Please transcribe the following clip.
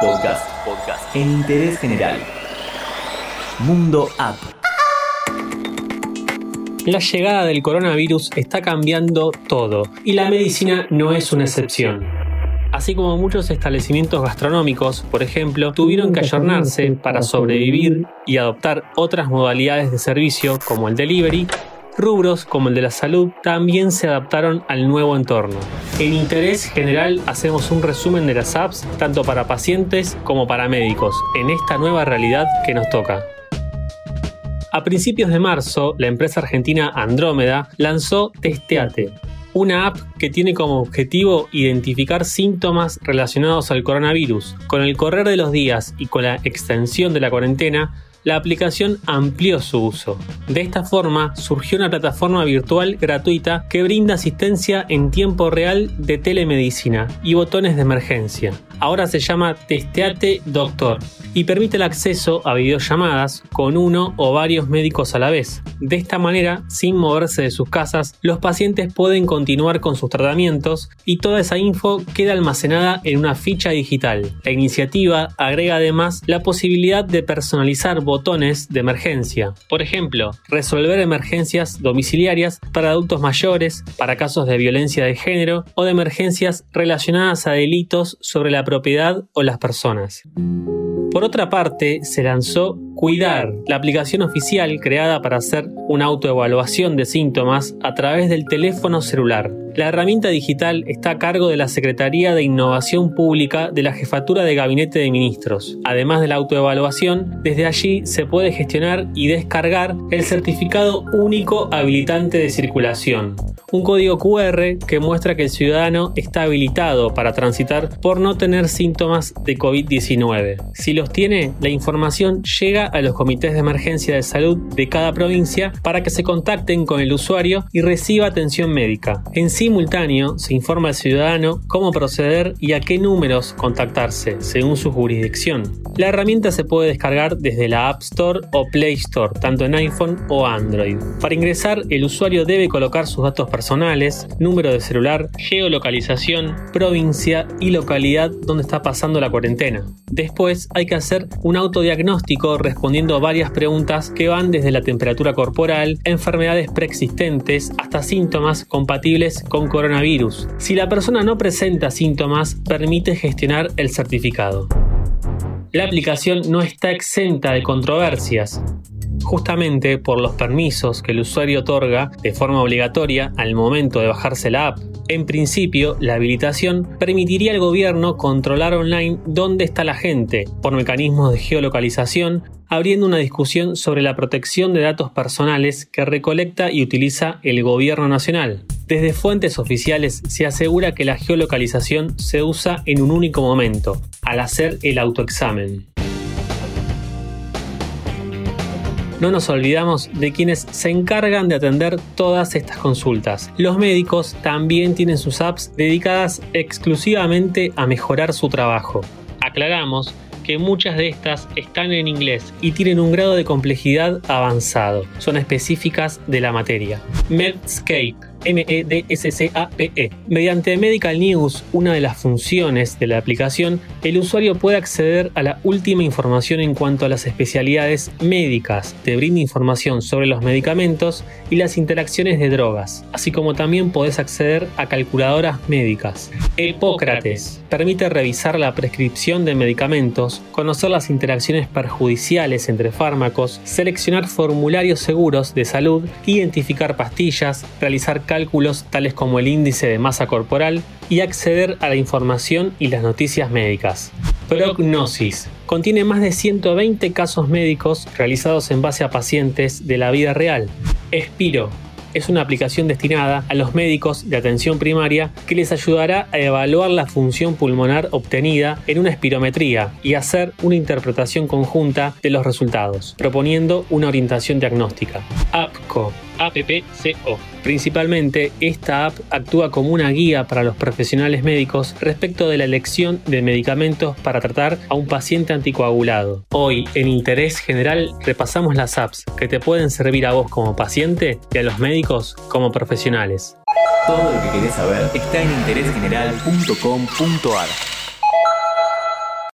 Podcast. Podcast. En interés general. Mundo App. La llegada del coronavirus está cambiando todo y la medicina no es una excepción. Así como muchos establecimientos gastronómicos, por ejemplo, tuvieron que ayornarse para sobrevivir y adoptar otras modalidades de servicio como el delivery, rubros como el de la salud también se adaptaron al nuevo entorno. En interés general hacemos un resumen de las apps tanto para pacientes como para médicos en esta nueva realidad que nos toca. A principios de marzo, la empresa argentina Andrómeda lanzó Testeate, una app que tiene como objetivo identificar síntomas relacionados al coronavirus. Con el correr de los días y con la extensión de la cuarentena, la aplicación amplió su uso. De esta forma, surgió una plataforma virtual gratuita que brinda asistencia en tiempo real de telemedicina y botones de emergencia. Ahora se llama Testeate Doctor y permite el acceso a videollamadas con uno o varios médicos a la vez. De esta manera, sin moverse de sus casas, los pacientes pueden continuar con sus tratamientos y toda esa info queda almacenada en una ficha digital. La iniciativa agrega además la posibilidad de personalizar botones de emergencia. Por ejemplo, resolver emergencias domiciliarias para adultos mayores, para casos de violencia de género o de emergencias relacionadas a delitos sobre la propiedad o las personas. Por otra parte, se lanzó Cuidar, la aplicación oficial creada para hacer una autoevaluación de síntomas a través del teléfono celular. La herramienta digital está a cargo de la Secretaría de Innovación Pública de la Jefatura de Gabinete de Ministros. Además de la autoevaluación, desde allí se puede gestionar y descargar el certificado único habilitante de circulación, un código QR que muestra que el ciudadano está habilitado para transitar por no tener síntomas de COVID-19. Si los tiene, la información llega a los comités de emergencia de salud de cada provincia para que se contacten con el usuario y reciba atención médica. En simultáneo, se informa al ciudadano cómo proceder y a qué números contactarse, según su jurisdicción. La herramienta se puede descargar desde la App Store o Play Store, tanto en iPhone o Android. Para ingresar, el usuario debe colocar sus datos personales, número de celular, geolocalización, provincia y localidad donde está pasando la cuarentena. Después hay que hacer un autodiagnóstico respondiendo a varias preguntas que van desde la temperatura corporal, enfermedades preexistentes, hasta síntomas compatibles con coronavirus. Si la persona no presenta síntomas, permite gestionar el certificado. La aplicación no está exenta de controversias justamente por los permisos que el usuario otorga de forma obligatoria al momento de bajarse la app. En principio, la habilitación permitiría al gobierno controlar online dónde está la gente por mecanismos de geolocalización, abriendo una discusión sobre la protección de datos personales que recolecta y utiliza el gobierno nacional. Desde fuentes oficiales se asegura que la geolocalización se usa en un único momento, al hacer el autoexamen. No nos olvidamos de quienes se encargan de atender todas estas consultas. Los médicos también tienen sus apps dedicadas exclusivamente a mejorar su trabajo. Aclaramos que muchas de estas están en inglés y tienen un grado de complejidad avanzado. Son específicas de la materia. Medscape MEDSCAPE. E. Mediante Medical News, una de las funciones de la aplicación, el usuario puede acceder a la última información en cuanto a las especialidades médicas, te brinda información sobre los medicamentos y las interacciones de drogas, así como también podés acceder a calculadoras médicas. Hipócrates permite revisar la prescripción de medicamentos, conocer las interacciones perjudiciales entre fármacos, seleccionar formularios seguros de salud, identificar pastillas, realizar cálculos tales como el índice de masa corporal y acceder a la información y las noticias médicas. Prognosis. Contiene más de 120 casos médicos realizados en base a pacientes de la vida real. Espiro es una aplicación destinada a los médicos de atención primaria que les ayudará a evaluar la función pulmonar obtenida en una espirometría y hacer una interpretación conjunta de los resultados, proponiendo una orientación diagnóstica. APPCO. Principalmente, esta app actúa como una guía para los profesionales médicos respecto de la elección de medicamentos para tratar a un paciente anticoagulado. Hoy, en Interés General, repasamos las apps que te pueden servir a vos como paciente y a los médicos como profesionales. Todo lo que querés saber está en interésgeneral.com.ar.